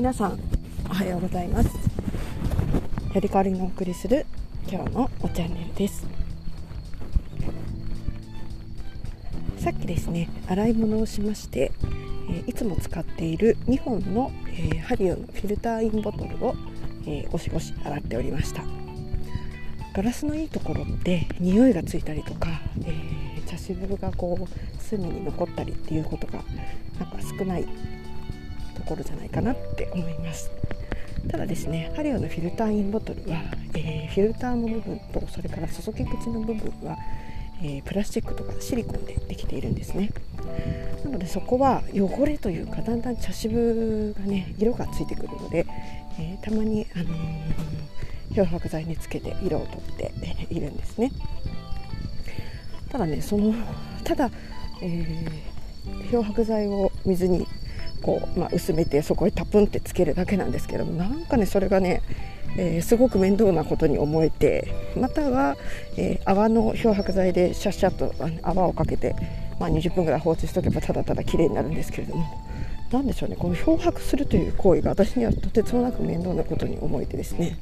皆さんおはようございます。やり代わりのお送りする今日のおチャンネルです。さっきですね洗い物をしましてえいつも使っている2本の、えハリオのフィルターインボトルを、えゴシゴシ洗っておりました。ガラスのいいところって匂いがついたりとか、えー、茶渋がこう隅に残ったりっていうことがなんか少ないところじゃないかなって思います。ただですねハリオのフィルターインボトルは、えー、フィルターの部分とそれから注ぎ口の部分は、えー、プラスチックとかシリコンでできているんですね。なのでそこは汚れというかだんだん茶渋がね色がついてくるので、えー、たまに、あの漂白剤につけて色をとっているんですね。ただねそのただ、えー、漂白剤を水にこう、まあ、薄めてそこへタプンってつけるだけなんですけどもなんかねそれがね、えー、すごく面倒なことに思えてまたは、えー、泡の漂白剤でシャッシャッと泡をかけて、まあ、20分ぐらい放置しとけばただただ綺麗になるんですけれども。何でしょうね。この漂白するという行為が私にはとてつもなく面倒なことに思えてですね。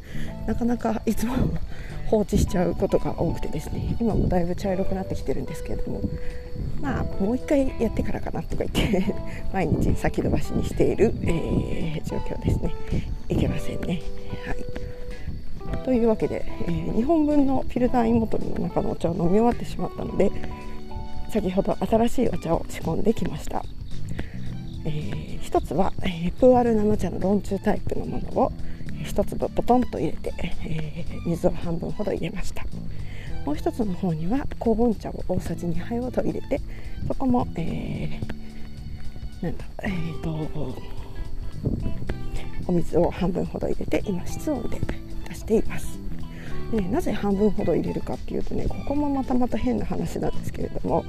なかなかいつも放置しちゃうことが多くてですね。今もだいぶ茶色くなってきてるんですけれども。まあもう一回やってからかなとか言って 毎日先延ばしにしている、えー、状況ですね。いけませんね。はい。というわけで、えー、2本分のフィルターインボトルの中のお茶を飲み終わってしまったので先ほど新しいお茶を仕込んできました。えー、1つは、えー、プーアル生茶のロンチュータイプのものを1粒ポトンと入れて、えー、水を半分ほど入れました。もう1つの方には高温茶を大さじ2杯ほど入れてそこも、えー、なんだえーと、お水を半分ほど入れて今室温で出しています。でなぜ半分ほど入れるかっていうとねここもまたまた変な話なんですけれども、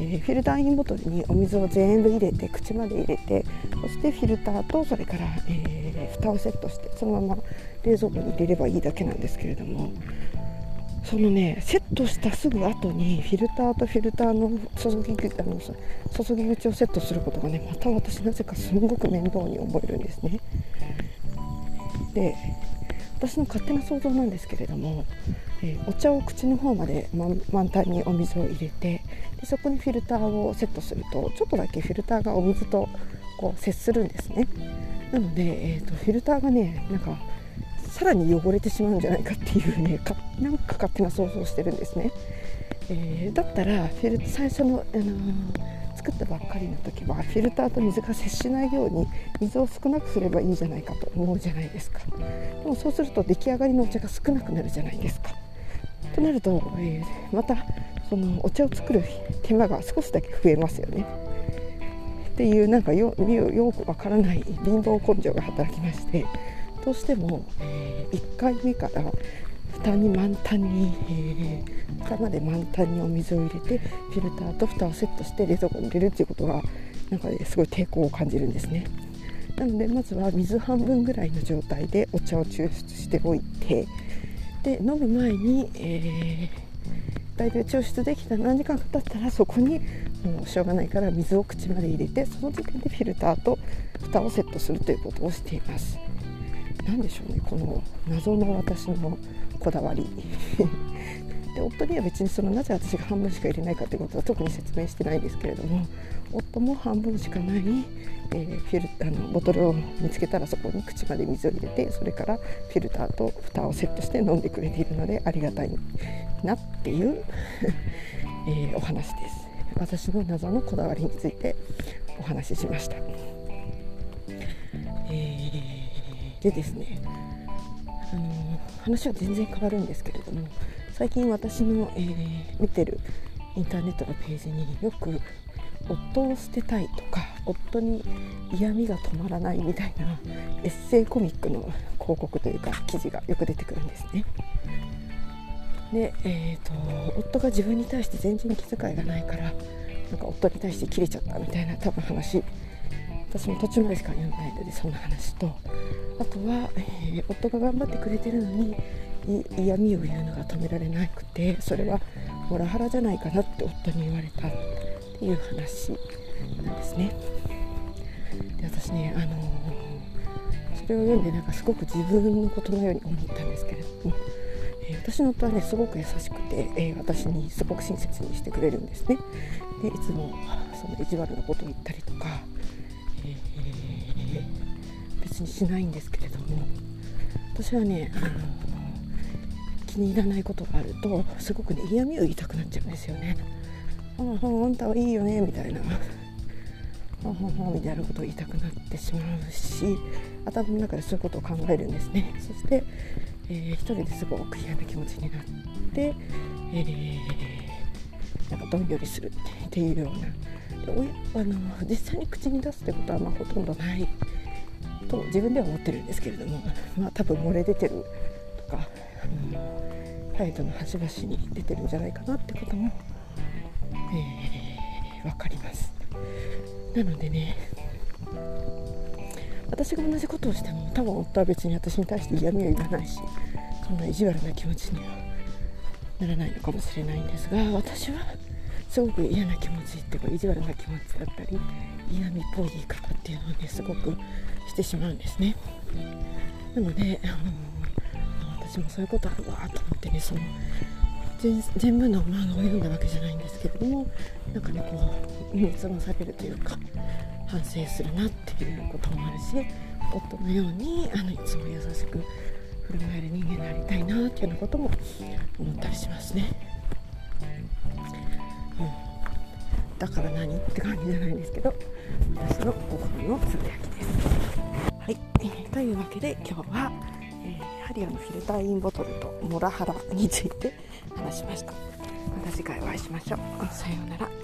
え、フィルターインボトルにお水を全部入れて口まで入れてそしてフィルターとそれから、えー、蓋をセットしてそのまま冷蔵庫に入れればいいだけなんですけれどもそのねセットしたすぐ後にフィルターとフィルターの注ぎあの注ぎ口をセットすることがねまた私なぜかすごく面倒に思えるんですね。で私の勝手な想像なんですけれども、えー、お茶を口の方まで満タンにお水を入れてでそこにフィルターをセットするとちょっとだけフィルターがお水とこう接するんですね。なので、えーと、フィルターがねなんかさらに汚れてしまうんじゃないかっていうねかなんか勝手な想像をしてるんですね、えー、だったらフィル最初の、あのー作ったばっかりの時はフィルターと水が接しないように水を少なくすればいいじゃないかと思うじゃないですか。でもそうすると出来上がりのお茶が少なくなるじゃないですか。となると、えー、またそのお茶を作る手間が少しだけ増えますよね。っていうなんかよよくわからない貧乏根性が働きまして。どうしても、えー、1回目から蓋に満タンに、えー、蓋まで満タンにお水を入れてフィルターと蓋をセットして冷蔵庫に入れるっていうことがなんか、ね、すごい抵抗を感じるんですね。なのでまずは水半分ぐらいの状態でお茶を抽出しておいてで飲む前に、えー、だいぶ抽出できた何時間か経ったらそこにもうしょうがないから水を口まで入れてその時点でフィルターと蓋をセットするということをしています。何でしょうねこの謎の私のこだわり。で夫には別にそのなぜ私が半分しか入れないかということは特に説明してないんですけれども夫も半分しかない、えー、フィルあのボトルを見つけたらそこに口まで水を入れてそれからフィルターと蓋をセットして飲んでくれているのでありがたいなっていう えー、お話です。私の謎のこだわりについてお話ししました、えー、でですね話は全然変わるんですけれども最近私の、えー、見てるインターネットのページによく夫を捨てたいとか夫に嫌味が止まらないみたいなエッセイコミックの広告というか記事がよく出てくるんですね。で、えーと、夫が自分に対して全然気遣いがないからなんか夫に対して切れちゃったみたいな多分話私も途中までしか読んでないのでそんな話とあとは、えー、夫が頑張ってくれてるのに嫌味を言うのが止められなくてそれはモラハラじゃないかなって夫に言われたっていう話なんですね。で私ね、あのー、れを読んでなんかすごく自分のことのように思ったんですけれども、えー、私の夫はねすごく優しくて、えー、私にすごく親切にしてくれるんですねでいつもその意地悪なことを言ったりとか、にしないんですけれども私はねあの気に入らないことがあるとすごくね嫌味を言いたくなっちゃうんですよね。ああんたはいいよねみたいな。あははみたいなことを言いたくなってしまうし頭の中でそういうことを考えるんですね。そして、えー、一人ですごく嫌な気持ちになって、えー、なんかどんよりするっていうような。であの実際に口に出すってことはまほとんどないと自分では思ってるんですけれども、まあ、多分漏れ出てるとか、うん、態度の端々に出てるんじゃないかなってことも、えー、分かります。なのでね私が同じことをしても多分夫は別に私に対して嫌味を言わないしそんな意地悪な気持ちにはならないのかもしれないんですが私はすごく嫌な気持ちっていうか意地悪な気持ちだったり嫌味っぽい言い方っていうのをねすごくしてしまうんですねなのであの私もそういうことあるわと思ってねその全部の漫画を読んだわけじゃないんですけれどもなんかねこう身をつまされるというか反省するなっていうこともあるし夫のようにあのいつも優しく振る舞える人間になりたいなっていうようなことも思ったりしますね。だから何？って感じじゃないんですけど私の心のつぶやきです。はい、というわけで今日は、えー、ハリアのフィルターインボトルとモラハラについて話しました。また次回お会いしましょう。さようなら。